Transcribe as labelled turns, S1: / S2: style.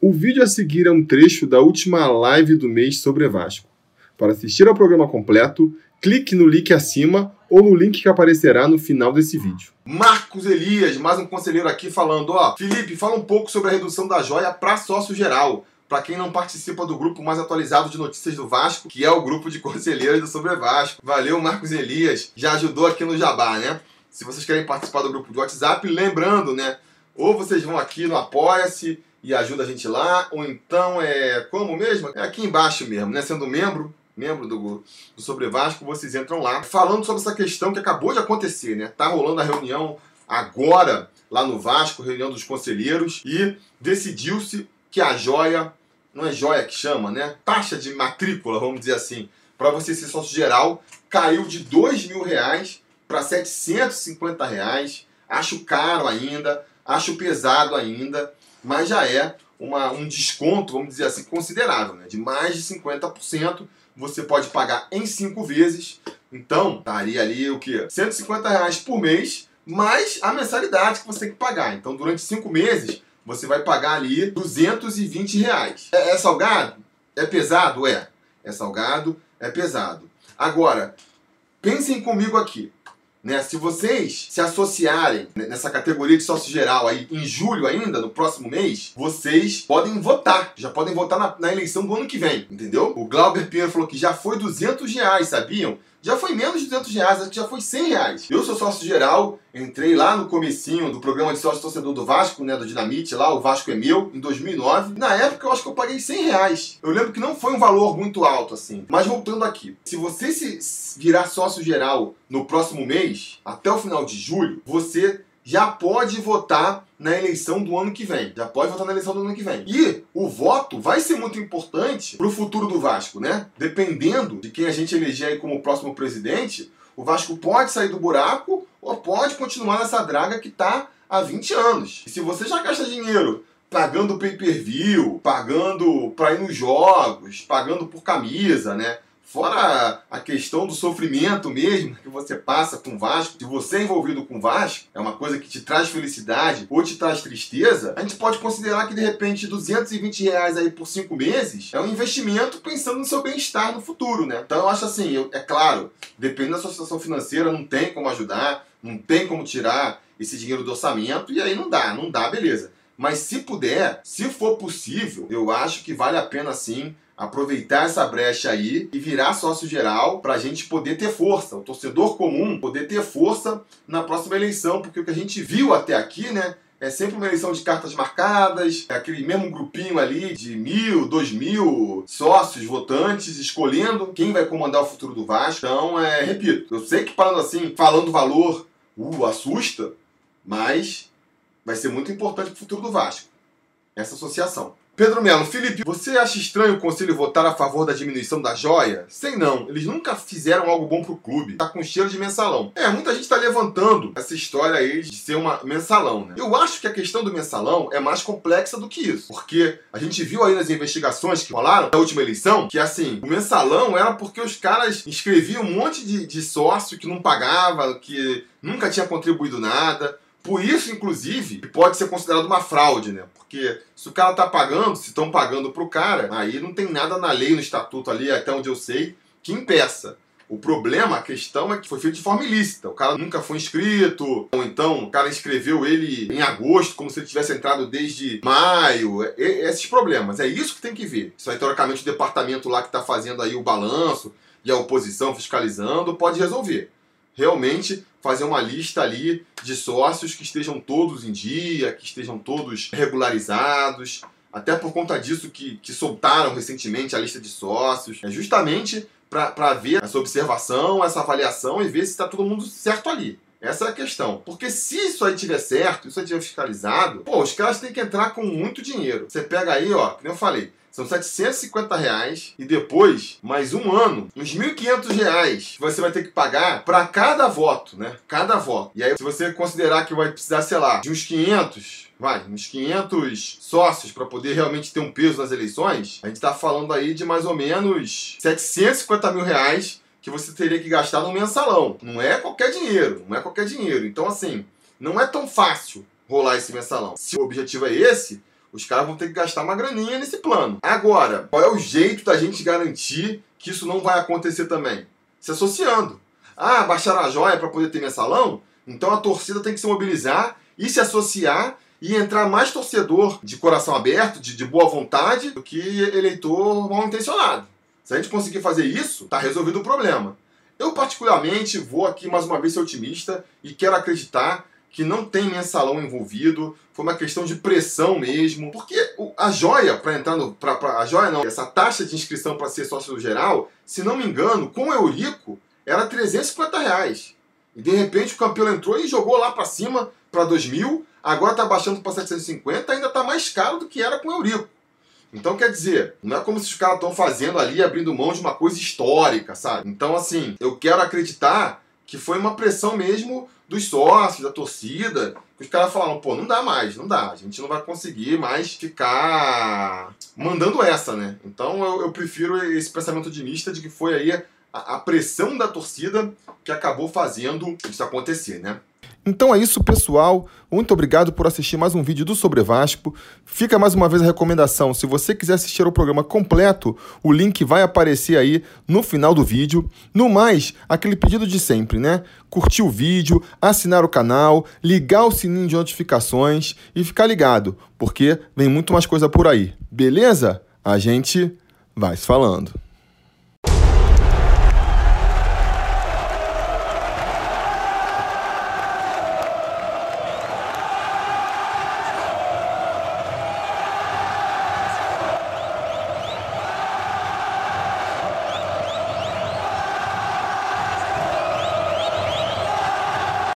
S1: O vídeo a seguir é um trecho da última live do mês sobre Vasco. Para assistir ao programa completo, clique no link acima ou no link que aparecerá no final desse vídeo.
S2: Marcos Elias, mais um conselheiro aqui falando, ó, Felipe, fala um pouco sobre a redução da joia para sócio geral. Para quem não participa do grupo mais atualizado de notícias do Vasco, que é o grupo de conselheiros do Sobre Vasco. Valeu, Marcos Elias, já ajudou aqui no Jabá, né? Se vocês querem participar do grupo de WhatsApp, lembrando, né? Ou vocês vão aqui no Apoia-se, e ajuda a gente lá, ou então é como mesmo? É aqui embaixo mesmo, né? Sendo membro, membro do, do Sobre Vasco, vocês entram lá falando sobre essa questão que acabou de acontecer, né? Tá rolando a reunião agora lá no Vasco, reunião dos conselheiros, e decidiu-se que a joia, não é joia que chama, né? Taxa de matrícula, vamos dizer assim, para você ser sócio geral, caiu de dois mil reais para 750 reais. Acho caro ainda, acho pesado ainda mas já é uma, um desconto, vamos dizer assim, considerável, né? de mais de 50%. Você pode pagar em cinco vezes, então estaria ali o que? 150 reais por mês, mais a mensalidade que você tem que pagar. Então, durante cinco meses, você vai pagar ali 220 reais. É, é salgado? É pesado? É. É salgado, é pesado. Agora, pensem comigo aqui. Né? Se vocês se associarem nessa categoria de sócio geral aí em julho ainda, no próximo mês, vocês podem votar. Já podem votar na, na eleição do ano que vem, entendeu? O Glauber Pinheiro falou que já foi 200 reais, sabiam? Já foi menos de 200 reais, já foi 100 reais. Eu sou sócio geral, entrei lá no comecinho do programa de sócio torcedor do Vasco, né, do Dinamite, lá, o Vasco é meu, em 2009. Na época eu acho que eu paguei 100 reais. Eu lembro que não foi um valor muito alto assim. Mas voltando aqui, se você se virar sócio geral no próximo mês, até o final de julho, você já pode votar na eleição do ano que vem. Já pode votar na eleição do ano que vem. E o voto vai ser muito importante para o futuro do Vasco, né? Dependendo de quem a gente eleger aí como próximo presidente, o Vasco pode sair do buraco ou pode continuar nessa draga que está há 20 anos. E se você já gasta dinheiro pagando pay-per-view, pagando para ir nos jogos, pagando por camisa, né? Fora a questão do sofrimento mesmo que você passa com o Vasco, se você é envolvido com o Vasco, é uma coisa que te traz felicidade ou te traz tristeza, a gente pode considerar que de repente 220 reais aí por cinco meses é um investimento pensando no seu bem-estar no futuro, né? Então eu acho assim, eu, é claro, dependendo da sua situação financeira, não tem como ajudar, não tem como tirar esse dinheiro do orçamento, e aí não dá, não dá, beleza. Mas se puder, se for possível, eu acho que vale a pena sim aproveitar essa brecha aí e virar sócio geral para a gente poder ter força, o torcedor comum poder ter força na próxima eleição, porque o que a gente viu até aqui, né? É sempre uma eleição de cartas marcadas, é aquele mesmo grupinho ali de mil, dois mil sócios, votantes, escolhendo quem vai comandar o futuro do Vasco. Então, é, repito, eu sei que falando assim, falando valor, uh, assusta, mas vai ser muito importante para o futuro do Vasco, essa associação. Pedro Melo, Felipe, você acha estranho o conselho votar a favor da diminuição da joia? Sei não, eles nunca fizeram algo bom pro clube. Tá com cheiro de mensalão. É, muita gente tá levantando essa história aí de ser uma mensalão, né? Eu acho que a questão do mensalão é mais complexa do que isso. Porque a gente viu aí nas investigações que rolaram na última eleição que, assim, o mensalão era porque os caras inscreviam um monte de, de sócio que não pagava, que nunca tinha contribuído nada. Por isso, inclusive, pode ser considerado uma fraude, né? Porque se o cara tá pagando, se estão pagando pro cara, aí não tem nada na lei, no estatuto ali, até onde eu sei, que impeça. O problema, a questão é que foi feito de forma ilícita. O cara nunca foi inscrito, ou então o cara inscreveu ele em agosto, como se ele tivesse entrado desde maio. É, é, esses problemas. É isso que tem que ver. Isso aí, teoricamente, o departamento lá que está fazendo aí o balanço e a oposição fiscalizando pode resolver realmente fazer uma lista ali de sócios que estejam todos em dia, que estejam todos regularizados. Até por conta disso que, que soltaram recentemente a lista de sócios. É justamente para ver essa observação, essa avaliação e ver se está todo mundo certo ali. Essa é a questão. Porque se isso aí tiver certo, isso aí tiver fiscalizado, pô, os caras têm que entrar com muito dinheiro. Você pega aí, ó, como eu falei, são 750 reais e depois, mais um ano, uns 1.500 reais você vai ter que pagar para cada voto, né? Cada voto. E aí, se você considerar que vai precisar, sei lá, de uns 500, vai, uns 500 sócios para poder realmente ter um peso nas eleições, a gente está falando aí de mais ou menos 750 mil reais que você teria que gastar no mensalão. Não é qualquer dinheiro, não é qualquer dinheiro. Então, assim, não é tão fácil rolar esse mensalão. Se o objetivo é esse, Os caras vão ter que gastar uma graninha nesse plano. Agora, qual é o jeito da gente garantir que isso não vai acontecer também? Se associando. Ah, baixaram a joia para poder ter mensalão? Então a torcida tem que se mobilizar e se associar e entrar mais torcedor de coração aberto, de, de boa vontade, do que eleitor mal intencionado. Se a gente conseguir fazer isso, tá resolvido o problema. Eu, particularmente, vou aqui mais uma vez ser otimista e quero acreditar que não tem mensalão envolvido, foi uma questão de pressão mesmo, porque a joia para entrar no. Pra, pra, a joia não, essa taxa de inscrição para ser sócio do geral, se não me engano, com o Eurico, era 350 reais. E de repente o campeão entrou e jogou lá para cima para 2 mil, agora está baixando para 750, ainda está mais caro do que era com o Eurico. Então, quer dizer, não é como se os caras estão fazendo ali, abrindo mão de uma coisa histórica, sabe? Então, assim, eu quero acreditar que foi uma pressão mesmo dos sócios, da torcida, que os caras falaram, pô, não dá mais, não dá, a gente não vai conseguir mais ficar mandando essa, né? Então eu, eu prefiro esse pensamento otimista de que foi aí a, a pressão da torcida que acabou fazendo isso acontecer, né?
S1: Então é isso, pessoal. Muito obrigado por assistir mais um vídeo do Sobre Vasco. Fica mais uma vez a recomendação. Se você quiser assistir o programa completo, o link vai aparecer aí no final do vídeo. No mais, aquele pedido de sempre, né? Curtir o vídeo, assinar o canal, ligar o sininho de notificações e ficar ligado, porque vem muito mais coisa por aí. Beleza? A gente vai se falando.